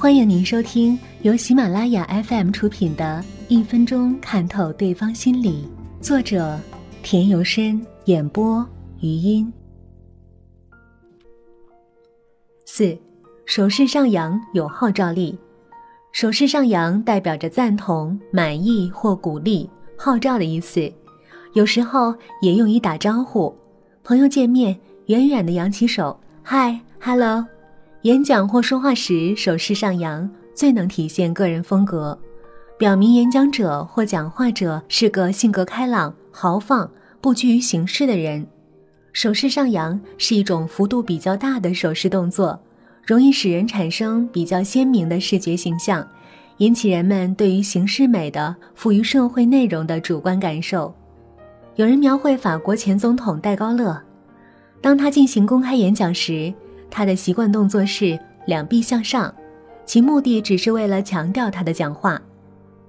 欢迎您收听由喜马拉雅 FM 出品的《一分钟看透对方心理》，作者田由深，演播余音。四，手势上扬有号召力。手势上扬代表着赞同、满意或鼓励、号召的意思，有时候也用于打招呼。朋友见面，远远的扬起手，嗨，hello。演讲或说话时，手势上扬最能体现个人风格，表明演讲者或讲话者是个性格开朗、豪放、不拘于形式的人。手势上扬是一种幅度比较大的手势动作，容易使人产生比较鲜明的视觉形象，引起人们对于形式美的赋予社会内容的主观感受。有人描绘法国前总统戴高乐，当他进行公开演讲时。他的习惯动作是两臂向上，其目的只是为了强调他的讲话。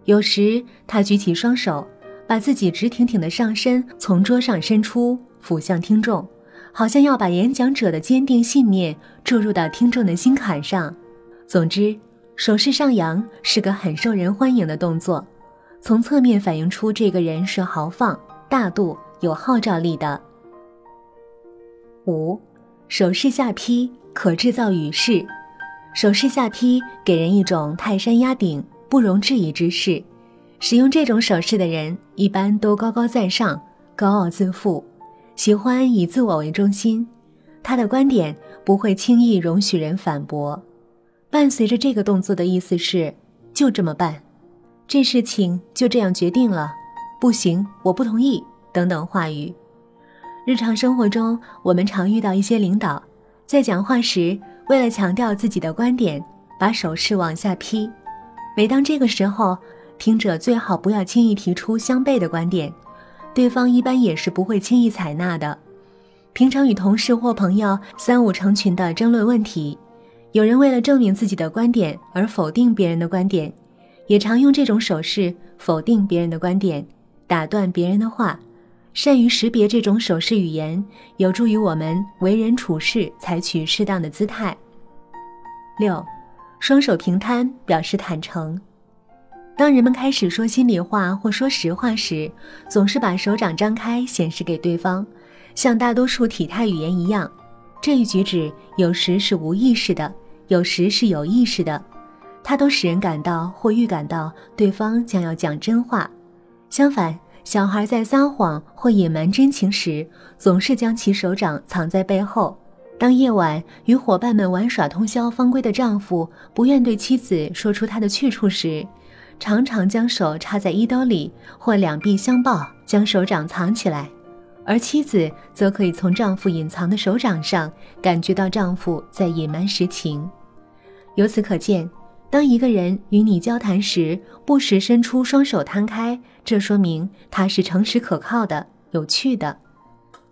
有时他举起双手，把自己直挺挺的上身从桌上伸出，俯向听众，好像要把演讲者的坚定信念注入到听众的心坎上。总之，手势上扬是个很受人欢迎的动作，从侧面反映出这个人是豪放、大度、有号召力的。五。手势下劈可制造语势，手势下劈给人一种泰山压顶、不容置疑之势。使用这种手势的人一般都高高在上、高傲自负，喜欢以自我为中心。他的观点不会轻易容许人反驳。伴随着这个动作的意思是“就这么办”，“这事情就这样决定了”，“不行，我不同意”等等话语。日常生活中，我们常遇到一些领导，在讲话时，为了强调自己的观点，把手势往下劈。每当这个时候，听者最好不要轻易提出相悖的观点，对方一般也是不会轻易采纳的。平常与同事或朋友三五成群的争论问题，有人为了证明自己的观点而否定别人的观点，也常用这种手势否定别人的观点，打断别人的话。善于识别这种手势语言，有助于我们为人处事采取适当的姿态。六，双手平摊表示坦诚。当人们开始说心里话或说实话时，总是把手掌张开显示给对方，像大多数体态语言一样。这一举止有时是无意识的，有时是有意识的，它都使人感到或预感到对方将要讲真话。相反。小孩在撒谎或隐瞒真情时，总是将其手掌藏在背后。当夜晚与伙伴们玩耍通宵方归的丈夫不愿对妻子说出他的去处时，常常将手插在衣兜里，或两臂相抱，将手掌藏起来。而妻子则可以从丈夫隐藏的手掌上感觉到丈夫在隐瞒实情。由此可见。当一个人与你交谈时，不时伸出双手摊开，这说明他是诚实可靠的、有趣的。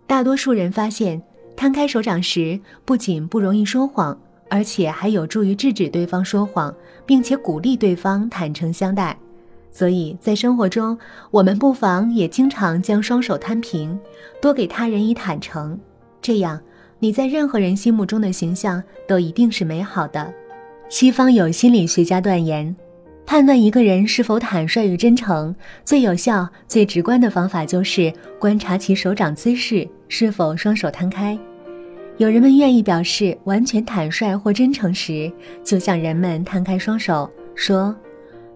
大多数人发现，摊开手掌时，不仅不容易说谎，而且还有助于制止对方说谎，并且鼓励对方坦诚相待。所以在生活中，我们不妨也经常将双手摊平，多给他人以坦诚，这样你在任何人心目中的形象都一定是美好的。西方有心理学家断言，判断一个人是否坦率与真诚，最有效、最直观的方法就是观察其手掌姿势是否双手摊开。有人们愿意表示完全坦率或真诚时，就向人们摊开双手，说：“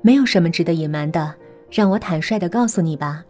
没有什么值得隐瞒的，让我坦率地告诉你吧，